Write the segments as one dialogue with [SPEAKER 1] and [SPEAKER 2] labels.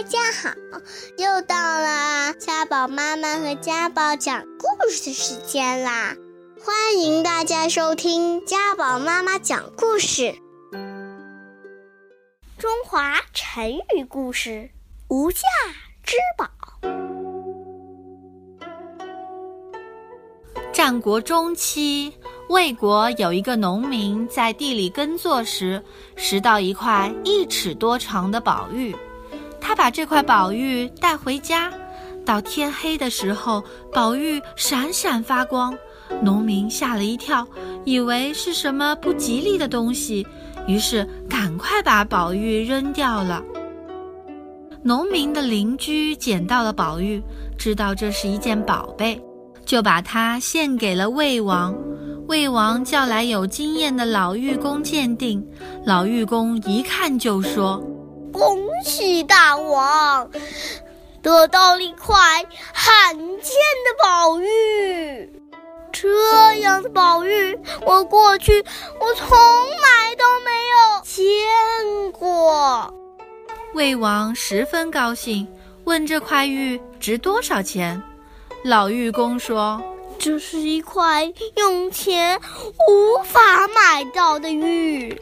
[SPEAKER 1] 大家好，又到了家宝妈妈和家宝讲故事的时间啦！欢迎大家收听家宝妈妈讲故事。中华成语故事：无价之宝。
[SPEAKER 2] 战国中期，魏国有一个农民在地里耕作时，拾到一块一尺多长的宝玉。他把这块宝玉带回家，到天黑的时候，宝玉闪闪发光。农民吓了一跳，以为是什么不吉利的东西，于是赶快把宝玉扔掉了。农民的邻居捡到了宝玉，知道这是一件宝贝，就把它献给了魏王。魏王叫来有经验的老玉工鉴定，老玉工一看就说。
[SPEAKER 1] 恭喜大王，得到了一块罕见的宝玉。这样的宝玉，我过去我从来都没有见过。
[SPEAKER 2] 魏王十分高兴，问这块玉值多少钱。老玉工说：“
[SPEAKER 1] 这是一块用钱无法买到的玉。”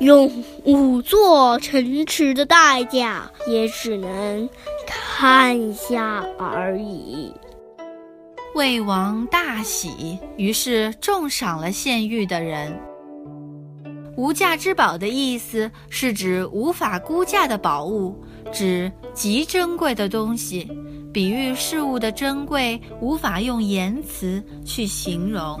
[SPEAKER 1] 用五座城池的代价，也只能看下而已。
[SPEAKER 2] 魏王大喜，于是重赏了献玉的人。无价之宝的意思是指无法估价的宝物，指极珍贵的东西，比喻事物的珍贵，无法用言辞去形容。